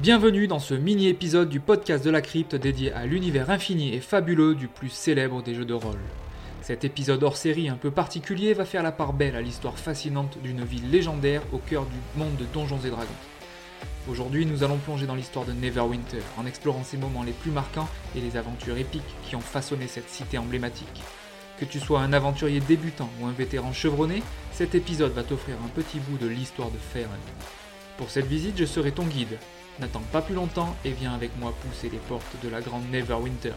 Bienvenue dans ce mini-épisode du podcast de la crypte dédié à l'univers infini et fabuleux du plus célèbre des jeux de rôle. Cet épisode hors série un peu particulier va faire la part belle à l'histoire fascinante d'une ville légendaire au cœur du monde de Donjons et Dragons. Aujourd'hui, nous allons plonger dans l'histoire de Neverwinter en explorant ses moments les plus marquants et les aventures épiques qui ont façonné cette cité emblématique. Que tu sois un aventurier débutant ou un vétéran chevronné, cet épisode va t'offrir un petit bout de l'histoire de Faerun. Pour cette visite, je serai ton guide, N'attends pas plus longtemps et viens avec moi pousser les portes de la grande Neverwinter.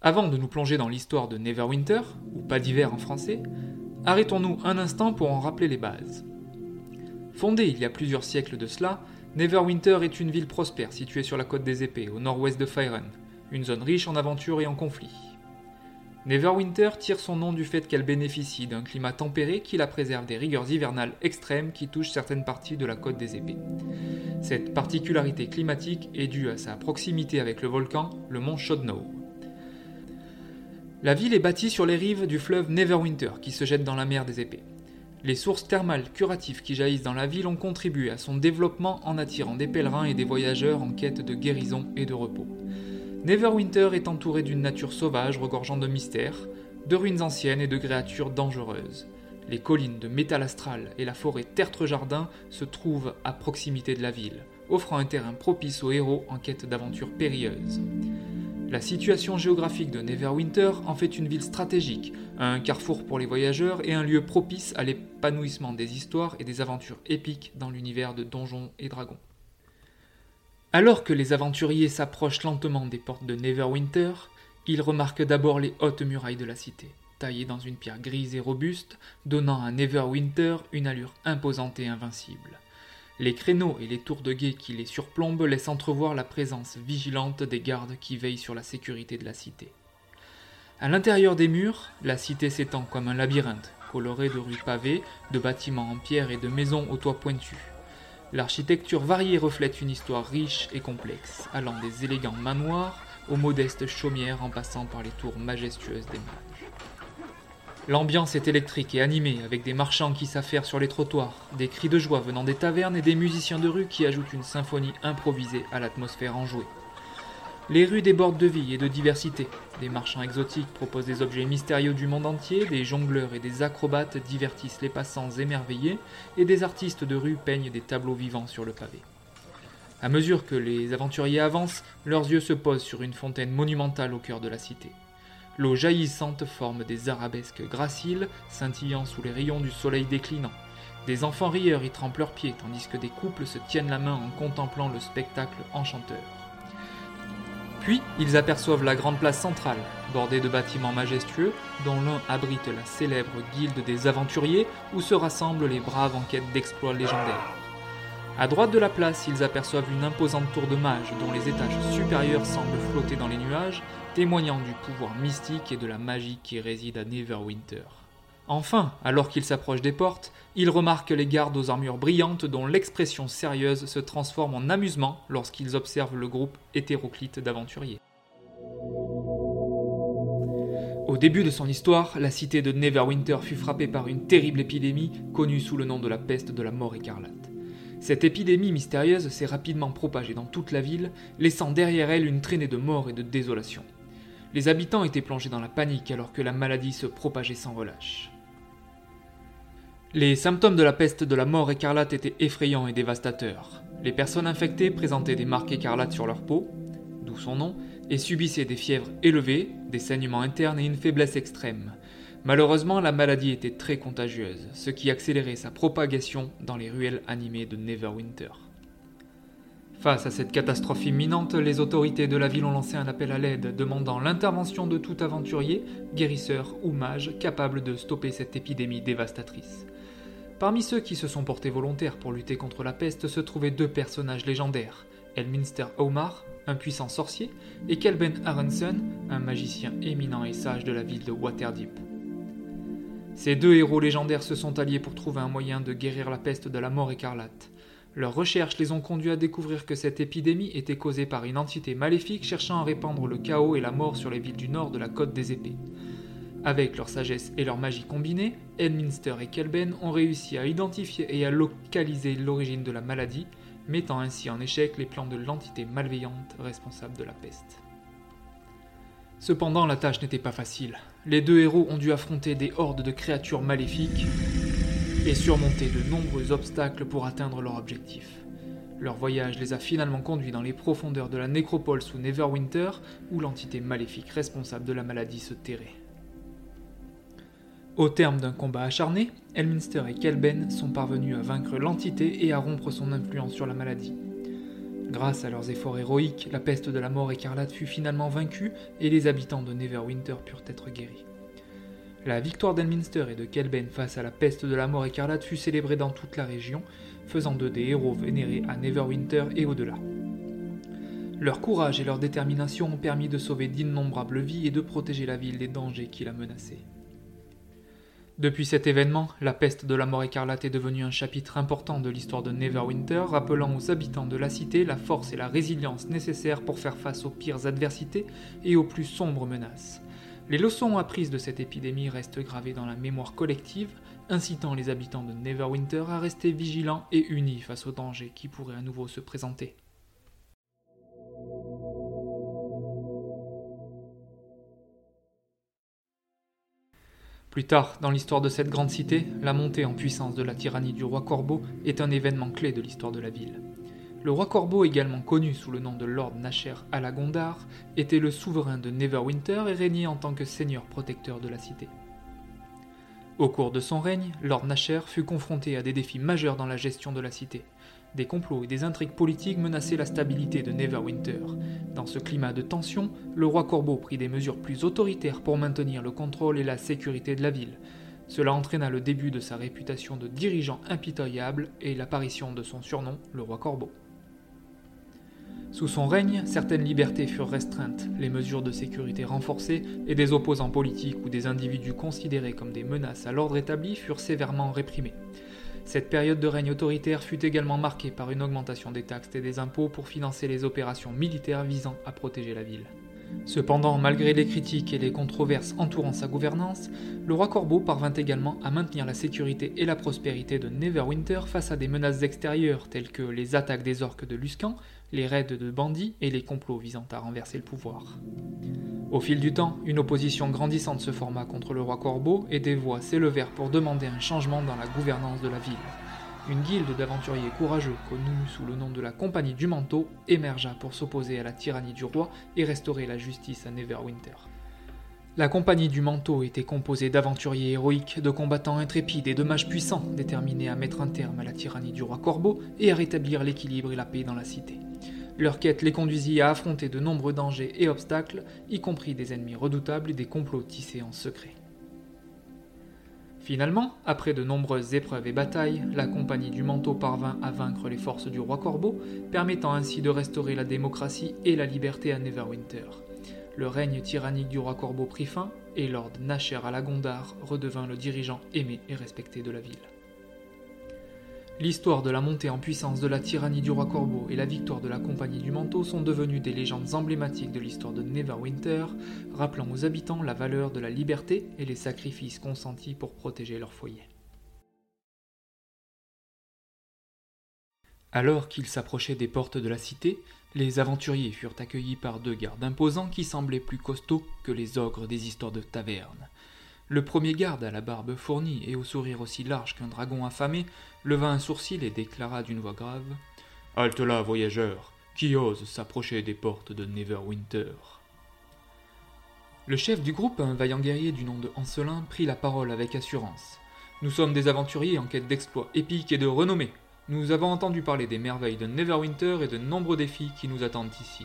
Avant de nous plonger dans l'histoire de Neverwinter, ou pas d'hiver en français, arrêtons-nous un instant pour en rappeler les bases. Fondée il y a plusieurs siècles de cela, Neverwinter est une ville prospère située sur la côte des épées, au nord-ouest de Fyren, une zone riche en aventures et en conflits. Neverwinter tire son nom du fait qu'elle bénéficie d'un climat tempéré qui la préserve des rigueurs hivernales extrêmes qui touchent certaines parties de la côte des épées. Cette particularité climatique est due à sa proximité avec le volcan, le mont Shodno. La ville est bâtie sur les rives du fleuve Neverwinter qui se jette dans la mer des épées. Les sources thermales curatives qui jaillissent dans la ville ont contribué à son développement en attirant des pèlerins et des voyageurs en quête de guérison et de repos. Neverwinter est entouré d'une nature sauvage regorgeant de mystères, de ruines anciennes et de créatures dangereuses. Les collines de métal astral et la forêt Tertre-Jardin se trouvent à proximité de la ville, offrant un terrain propice aux héros en quête d'aventures périlleuses. La situation géographique de Neverwinter en fait une ville stratégique, un carrefour pour les voyageurs et un lieu propice à l'épanouissement des histoires et des aventures épiques dans l'univers de Donjons et Dragons. Alors que les aventuriers s'approchent lentement des portes de Neverwinter, ils remarquent d'abord les hautes murailles de la cité, taillées dans une pierre grise et robuste, donnant à Neverwinter une allure imposante et invincible. Les créneaux et les tours de guet qui les surplombent laissent entrevoir la présence vigilante des gardes qui veillent sur la sécurité de la cité. À l'intérieur des murs, la cité s'étend comme un labyrinthe, coloré de rues pavées, de bâtiments en pierre et de maisons aux toits pointus. L'architecture variée reflète une histoire riche et complexe, allant des élégants manoirs aux modestes chaumières en passant par les tours majestueuses des mages. L'ambiance est électrique et animée, avec des marchands qui s'affairent sur les trottoirs, des cris de joie venant des tavernes et des musiciens de rue qui ajoutent une symphonie improvisée à l'atmosphère enjouée. Les rues débordent de vie et de diversité. Des marchands exotiques proposent des objets mystérieux du monde entier, des jongleurs et des acrobates divertissent les passants émerveillés, et des artistes de rue peignent des tableaux vivants sur le pavé. À mesure que les aventuriers avancent, leurs yeux se posent sur une fontaine monumentale au cœur de la cité. L'eau jaillissante forme des arabesques graciles, scintillant sous les rayons du soleil déclinant. Des enfants rieurs y trempent leurs pieds, tandis que des couples se tiennent la main en contemplant le spectacle enchanteur. Puis, ils aperçoivent la grande place centrale, bordée de bâtiments majestueux, dont l'un abrite la célèbre guilde des aventuriers, où se rassemblent les braves en quête d'exploits légendaires. À droite de la place, ils aperçoivent une imposante tour de mages dont les étages supérieurs semblent flotter dans les nuages, témoignant du pouvoir mystique et de la magie qui réside à Neverwinter. Enfin, alors qu'il s'approche des portes, il remarque les gardes aux armures brillantes dont l'expression sérieuse se transforme en amusement lorsqu'ils observent le groupe hétéroclite d'aventuriers. Au début de son histoire, la cité de Neverwinter fut frappée par une terrible épidémie connue sous le nom de la peste de la mort écarlate. Cette épidémie mystérieuse s'est rapidement propagée dans toute la ville, laissant derrière elle une traînée de morts et de désolation. Les habitants étaient plongés dans la panique alors que la maladie se propageait sans relâche. Les symptômes de la peste de la mort écarlate étaient effrayants et dévastateurs. Les personnes infectées présentaient des marques écarlates sur leur peau, d'où son nom, et subissaient des fièvres élevées, des saignements internes et une faiblesse extrême. Malheureusement, la maladie était très contagieuse, ce qui accélérait sa propagation dans les ruelles animées de Neverwinter. Face à cette catastrophe imminente, les autorités de la ville ont lancé un appel à l'aide demandant l'intervention de tout aventurier, guérisseur ou mage capable de stopper cette épidémie dévastatrice. Parmi ceux qui se sont portés volontaires pour lutter contre la peste se trouvaient deux personnages légendaires, Elminster Omar, un puissant sorcier, et Kelben Aronson, un magicien éminent et sage de la ville de Waterdeep. Ces deux héros légendaires se sont alliés pour trouver un moyen de guérir la peste de la mort écarlate. Leurs recherches les ont conduits à découvrir que cette épidémie était causée par une entité maléfique cherchant à répandre le chaos et la mort sur les villes du nord de la côte des épées. Avec leur sagesse et leur magie combinée, Elminster et Kelben ont réussi à identifier et à localiser l'origine de la maladie, mettant ainsi en échec les plans de l'entité malveillante responsable de la peste. Cependant, la tâche n'était pas facile. Les deux héros ont dû affronter des hordes de créatures maléfiques et surmonter de nombreux obstacles pour atteindre leur objectif. Leur voyage les a finalement conduits dans les profondeurs de la nécropole sous Neverwinter, où l'entité maléfique responsable de la maladie se terrait. Au terme d'un combat acharné, Elminster et Kelben sont parvenus à vaincre l'entité et à rompre son influence sur la maladie. Grâce à leurs efforts héroïques, la peste de la mort écarlate fut finalement vaincue et les habitants de Neverwinter purent être guéris. La victoire d'Elminster et de Kelben face à la peste de la mort écarlate fut célébrée dans toute la région, faisant d'eux des héros vénérés à Neverwinter et au-delà. Leur courage et leur détermination ont permis de sauver d'innombrables vies et de protéger la ville des dangers qui la menaçaient. Depuis cet événement, la peste de la mort écarlate est devenue un chapitre important de l'histoire de Neverwinter, rappelant aux habitants de la cité la force et la résilience nécessaires pour faire face aux pires adversités et aux plus sombres menaces. Les leçons apprises de cette épidémie restent gravées dans la mémoire collective, incitant les habitants de Neverwinter à rester vigilants et unis face aux dangers qui pourraient à nouveau se présenter. Plus tard, dans l'histoire de cette grande cité, la montée en puissance de la tyrannie du roi Corbeau est un événement clé de l'histoire de la ville. Le roi Corbeau, également connu sous le nom de Lord Nasher Alagondar, était le souverain de Neverwinter et régnait en tant que seigneur protecteur de la cité. Au cours de son règne, Lord Nasher fut confronté à des défis majeurs dans la gestion de la cité. Des complots et des intrigues politiques menaçaient la stabilité de Neverwinter. Dans ce climat de tension, le roi Corbeau prit des mesures plus autoritaires pour maintenir le contrôle et la sécurité de la ville. Cela entraîna le début de sa réputation de dirigeant impitoyable et l'apparition de son surnom, le roi Corbeau. Sous son règne, certaines libertés furent restreintes, les mesures de sécurité renforcées et des opposants politiques ou des individus considérés comme des menaces à l'ordre établi furent sévèrement réprimés. Cette période de règne autoritaire fut également marquée par une augmentation des taxes et des impôts pour financer les opérations militaires visant à protéger la ville. Cependant, malgré les critiques et les controverses entourant sa gouvernance, le roi Corbeau parvint également à maintenir la sécurité et la prospérité de Neverwinter face à des menaces extérieures telles que les attaques des orques de Luscan, les raids de bandits et les complots visant à renverser le pouvoir. Au fil du temps, une opposition grandissante se forma contre le roi Corbeau et des voix s'élevèrent pour demander un changement dans la gouvernance de la ville. Une guilde d'aventuriers courageux, connue sous le nom de la Compagnie du Manteau, émergea pour s'opposer à la tyrannie du roi et restaurer la justice à Neverwinter. La Compagnie du Manteau était composée d'aventuriers héroïques, de combattants intrépides et de mages puissants, déterminés à mettre un terme à la tyrannie du roi Corbeau et à rétablir l'équilibre et la paix dans la cité. Leur quête les conduisit à affronter de nombreux dangers et obstacles, y compris des ennemis redoutables et des complots tissés en secret. Finalement, après de nombreuses épreuves et batailles, la Compagnie du Manteau parvint à vaincre les forces du roi Corbeau, permettant ainsi de restaurer la démocratie et la liberté à Neverwinter. Le règne tyrannique du roi Corbeau prit fin, et Lord Nasher Alagondar redevint le dirigeant aimé et respecté de la ville. L'histoire de la montée en puissance de la tyrannie du roi Corbeau et la victoire de la Compagnie du Manteau sont devenues des légendes emblématiques de l'histoire de Neverwinter, rappelant aux habitants la valeur de la liberté et les sacrifices consentis pour protéger leur foyer. Alors qu'ils s'approchaient des portes de la cité, les aventuriers furent accueillis par deux gardes imposants qui semblaient plus costauds que les ogres des histoires de taverne. Le premier garde, à la barbe fournie et au sourire aussi large qu'un dragon affamé, leva un sourcil et déclara d'une voix grave Halte là, voyageur, qui ose s'approcher des portes de Neverwinter Le chef du groupe, un vaillant guerrier du nom de Ancelin, prit la parole avec assurance. Nous sommes des aventuriers en quête d'exploits épiques et de renommée. Nous avons entendu parler des merveilles de Neverwinter et de nombreux défis qui nous attendent ici.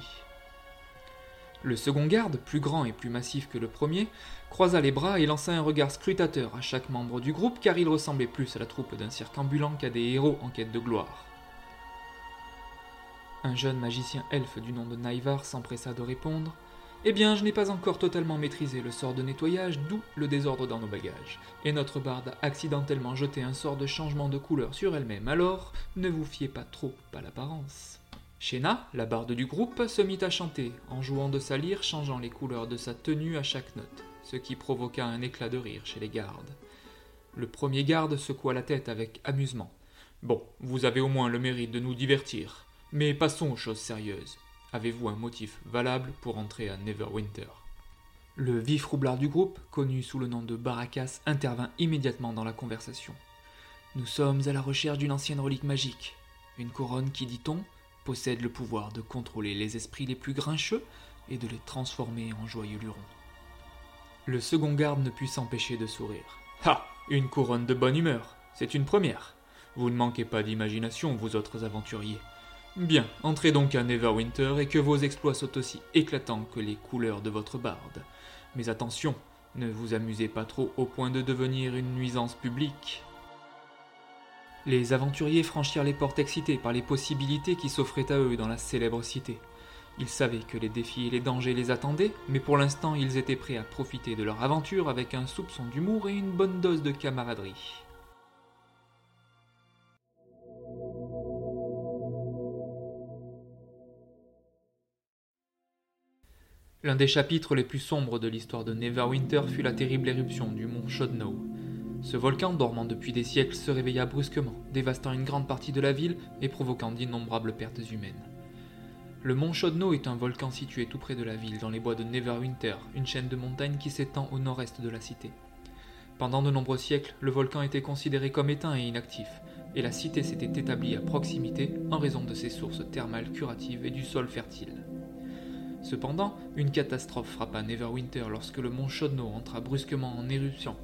Le second garde, plus grand et plus massif que le premier, croisa les bras et lança un regard scrutateur à chaque membre du groupe car il ressemblait plus à la troupe d'un cirque ambulant qu'à des héros en quête de gloire. Un jeune magicien elfe du nom de Naïvar s'empressa de répondre Eh bien, je n'ai pas encore totalement maîtrisé le sort de nettoyage, d'où le désordre dans nos bagages. Et notre barde a accidentellement jeté un sort de changement de couleur sur elle-même, alors ne vous fiez pas trop à l'apparence. Shena, la barde du groupe, se mit à chanter, en jouant de sa lyre, changeant les couleurs de sa tenue à chaque note. ce qui provoqua un éclat de rire chez les gardes. Le premier garde secoua la tête avec amusement. Bon, vous avez au moins le mérite de nous divertir. Mais passons aux choses sérieuses. Avez-vous un motif valable pour entrer à Neverwinter? Le vif roublard du groupe, connu sous le nom de Baracas, intervint immédiatement dans la conversation. Nous sommes à la recherche d'une ancienne relique magique. Une couronne qui, dit-on, possède le pouvoir de contrôler les esprits les plus grincheux et de les transformer en joyeux lurons. Le second garde ne put s'empêcher de sourire. Ah Une couronne de bonne humeur C'est une première Vous ne manquez pas d'imagination, vous autres aventuriers. Bien, entrez donc à Neverwinter et que vos exploits soient aussi éclatants que les couleurs de votre barde. Mais attention, ne vous amusez pas trop au point de devenir une nuisance publique. Les aventuriers franchirent les portes excités par les possibilités qui s'offraient à eux dans la célèbre cité. Ils savaient que les défis et les dangers les attendaient, mais pour l'instant ils étaient prêts à profiter de leur aventure avec un soupçon d'humour et une bonne dose de camaraderie. L'un des chapitres les plus sombres de l'histoire de Neverwinter fut la terrible éruption du mont Shodno. Ce volcan, dormant depuis des siècles, se réveilla brusquement, dévastant une grande partie de la ville et provoquant d'innombrables pertes humaines. Le mont Chodno est un volcan situé tout près de la ville, dans les bois de Neverwinter, une chaîne de montagnes qui s'étend au nord-est de la cité. Pendant de nombreux siècles, le volcan était considéré comme éteint et inactif, et la cité s'était établie à proximité en raison de ses sources thermales curatives et du sol fertile. Cependant, une catastrophe frappa Neverwinter lorsque le mont Chodno entra brusquement en éruption.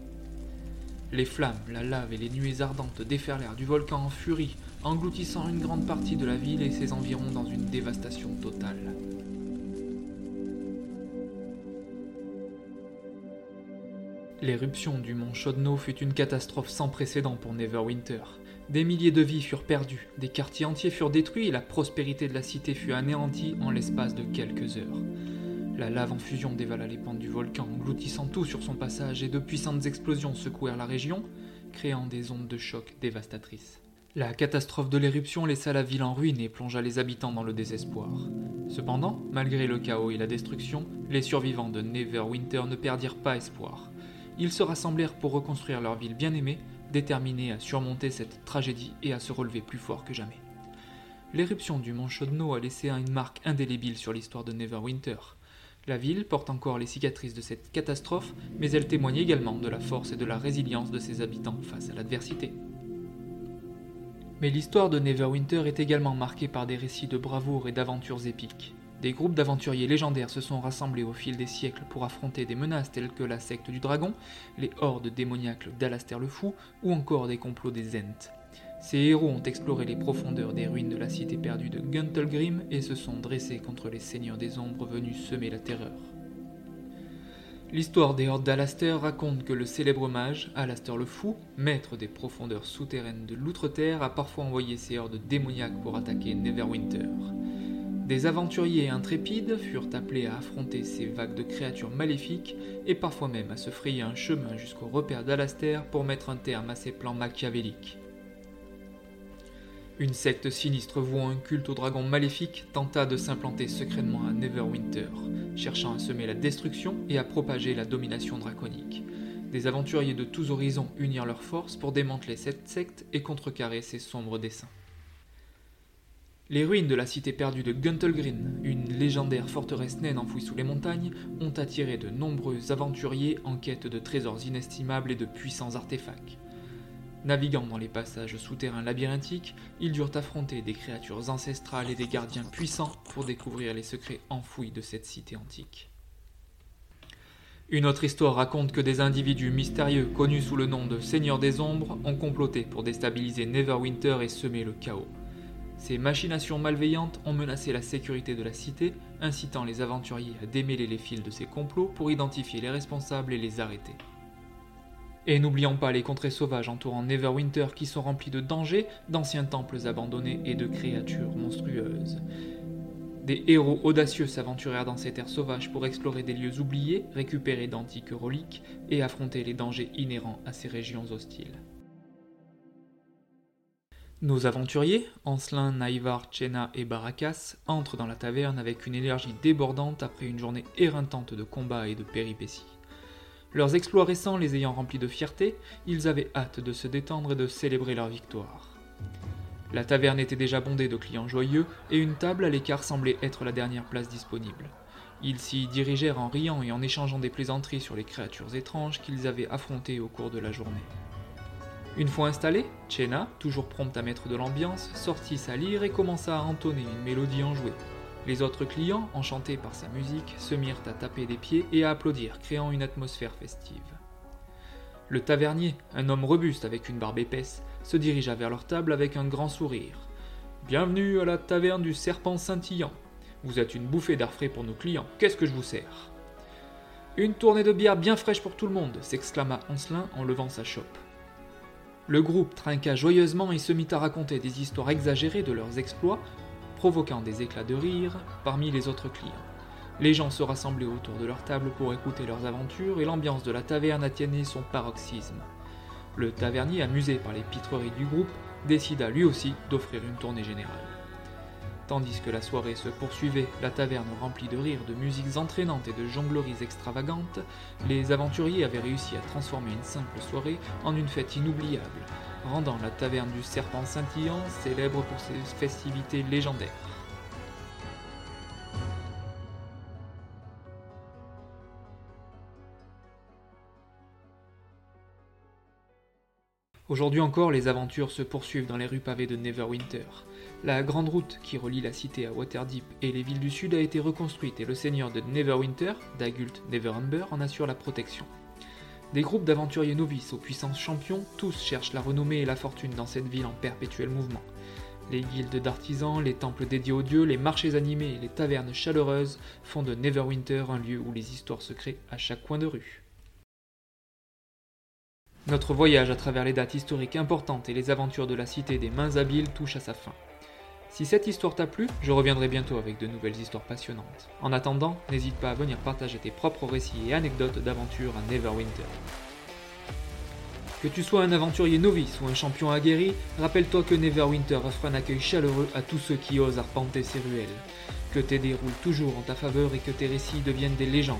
Les flammes, la lave et les nuées ardentes déferlèrent du volcan en furie, engloutissant une grande partie de la ville et ses environs dans une dévastation totale. L'éruption du mont Chodno fut une catastrophe sans précédent pour Neverwinter. Des milliers de vies furent perdues, des quartiers entiers furent détruits et la prospérité de la cité fut anéantie en l'espace de quelques heures. La lave en fusion dévala les pentes du volcan, engloutissant tout sur son passage, et de puissantes explosions secouèrent la région, créant des ondes de choc dévastatrices. La catastrophe de l'éruption laissa la ville en ruine et plongea les habitants dans le désespoir. Cependant, malgré le chaos et la destruction, les survivants de Neverwinter ne perdirent pas espoir. Ils se rassemblèrent pour reconstruire leur ville bien-aimée déterminé à surmonter cette tragédie et à se relever plus fort que jamais. L'éruption du mont Chodno a laissé une marque indélébile sur l'histoire de Neverwinter. La ville porte encore les cicatrices de cette catastrophe, mais elle témoigne également de la force et de la résilience de ses habitants face à l'adversité. Mais l'histoire de Neverwinter est également marquée par des récits de bravoure et d'aventures épiques. Des groupes d'aventuriers légendaires se sont rassemblés au fil des siècles pour affronter des menaces telles que la secte du dragon, les hordes démoniaques d'Alastair le Fou ou encore des complots des Zent. Ces héros ont exploré les profondeurs des ruines de la cité perdue de Guntelgrim et se sont dressés contre les seigneurs des ombres venus semer la terreur. L'histoire des hordes d'Alastair raconte que le célèbre mage, Alastair le Fou, maître des profondeurs souterraines de l'Outre-Terre, a parfois envoyé ses hordes démoniaques pour attaquer Neverwinter. Des aventuriers intrépides furent appelés à affronter ces vagues de créatures maléfiques et parfois même à se frayer un chemin jusqu'au repère d'Alastair pour mettre un terme à ses plans machiavéliques. Une secte sinistre vouant un culte aux dragons maléfiques tenta de s'implanter secrètement à Neverwinter, cherchant à semer la destruction et à propager la domination draconique. Des aventuriers de tous horizons unirent leurs forces pour démanteler cette secte et contrecarrer ses sombres desseins. Les ruines de la cité perdue de Guntelgrin, une légendaire forteresse naine enfouie sous les montagnes, ont attiré de nombreux aventuriers en quête de trésors inestimables et de puissants artefacts. Naviguant dans les passages souterrains labyrinthiques, ils durent affronter des créatures ancestrales et des gardiens puissants pour découvrir les secrets enfouis de cette cité antique. Une autre histoire raconte que des individus mystérieux connus sous le nom de Seigneurs des Ombres ont comploté pour déstabiliser Neverwinter et semer le chaos. Ces machinations malveillantes ont menacé la sécurité de la cité, incitant les aventuriers à démêler les fils de ces complots pour identifier les responsables et les arrêter. Et n'oublions pas les contrées sauvages entourant Neverwinter qui sont remplies de dangers, d'anciens temples abandonnés et de créatures monstrueuses. Des héros audacieux s'aventurèrent dans ces terres sauvages pour explorer des lieux oubliés, récupérer d'antiques reliques et affronter les dangers inhérents à ces régions hostiles. Nos aventuriers, Ancelin, Naïvar, Chena et Baracas, entrent dans la taverne avec une énergie débordante après une journée éreintante de combats et de péripéties. Leurs exploits récents les ayant remplis de fierté, ils avaient hâte de se détendre et de célébrer leur victoire. La taverne était déjà bondée de clients joyeux et une table à l'écart semblait être la dernière place disponible. Ils s'y dirigèrent en riant et en échangeant des plaisanteries sur les créatures étranges qu'ils avaient affrontées au cours de la journée. Une fois installée, Chena, toujours prompte à mettre de l'ambiance, sortit sa lyre et commença à entonner une mélodie enjouée. Les autres clients, enchantés par sa musique, se mirent à taper des pieds et à applaudir, créant une atmosphère festive. Le tavernier, un homme robuste avec une barbe épaisse, se dirigea vers leur table avec un grand sourire. Bienvenue à la taverne du serpent scintillant. Vous êtes une bouffée d'air frais pour nos clients. Qu'est-ce que je vous sers Une tournée de bière bien fraîche pour tout le monde, s'exclama Oncelin en levant sa chope. Le groupe trinqua joyeusement et se mit à raconter des histoires exagérées de leurs exploits, provoquant des éclats de rire parmi les autres clients. Les gens se rassemblaient autour de leur table pour écouter leurs aventures et l'ambiance de la taverne atteignait son paroxysme. Le tavernier, amusé par les pitreries du groupe, décida lui aussi d'offrir une tournée générale. Tandis que la soirée se poursuivait, la taverne remplie de rires, de musiques entraînantes et de jongleries extravagantes, les aventuriers avaient réussi à transformer une simple soirée en une fête inoubliable, rendant la taverne du Serpent Scintillant célèbre pour ses festivités légendaires. Aujourd'hui encore, les aventures se poursuivent dans les rues pavées de Neverwinter. La grande route qui relie la cité à Waterdeep et les villes du sud a été reconstruite et le seigneur de Neverwinter, Dagult Neverember, en assure la protection. Des groupes d'aventuriers novices aux puissances champions, tous cherchent la renommée et la fortune dans cette ville en perpétuel mouvement. Les guildes d'artisans, les temples dédiés aux dieux, les marchés animés et les tavernes chaleureuses font de Neverwinter un lieu où les histoires se créent à chaque coin de rue. Notre voyage à travers les dates historiques importantes et les aventures de la cité des mains habiles touche à sa fin. Si cette histoire t'a plu, je reviendrai bientôt avec de nouvelles histoires passionnantes. En attendant, n'hésite pas à venir partager tes propres récits et anecdotes d'aventures à Neverwinter. Que tu sois un aventurier novice ou un champion aguerri, rappelle-toi que Neverwinter offre un accueil chaleureux à tous ceux qui osent arpenter ses ruelles, que tes dés roulent toujours en ta faveur et que tes récits deviennent des légendes.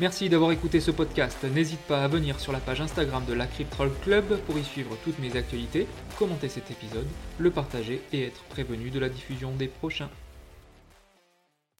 Merci d'avoir écouté ce podcast. N'hésite pas à venir sur la page Instagram de la Crypt Troll Club pour y suivre toutes mes actualités, commenter cet épisode, le partager et être prévenu de la diffusion des prochains.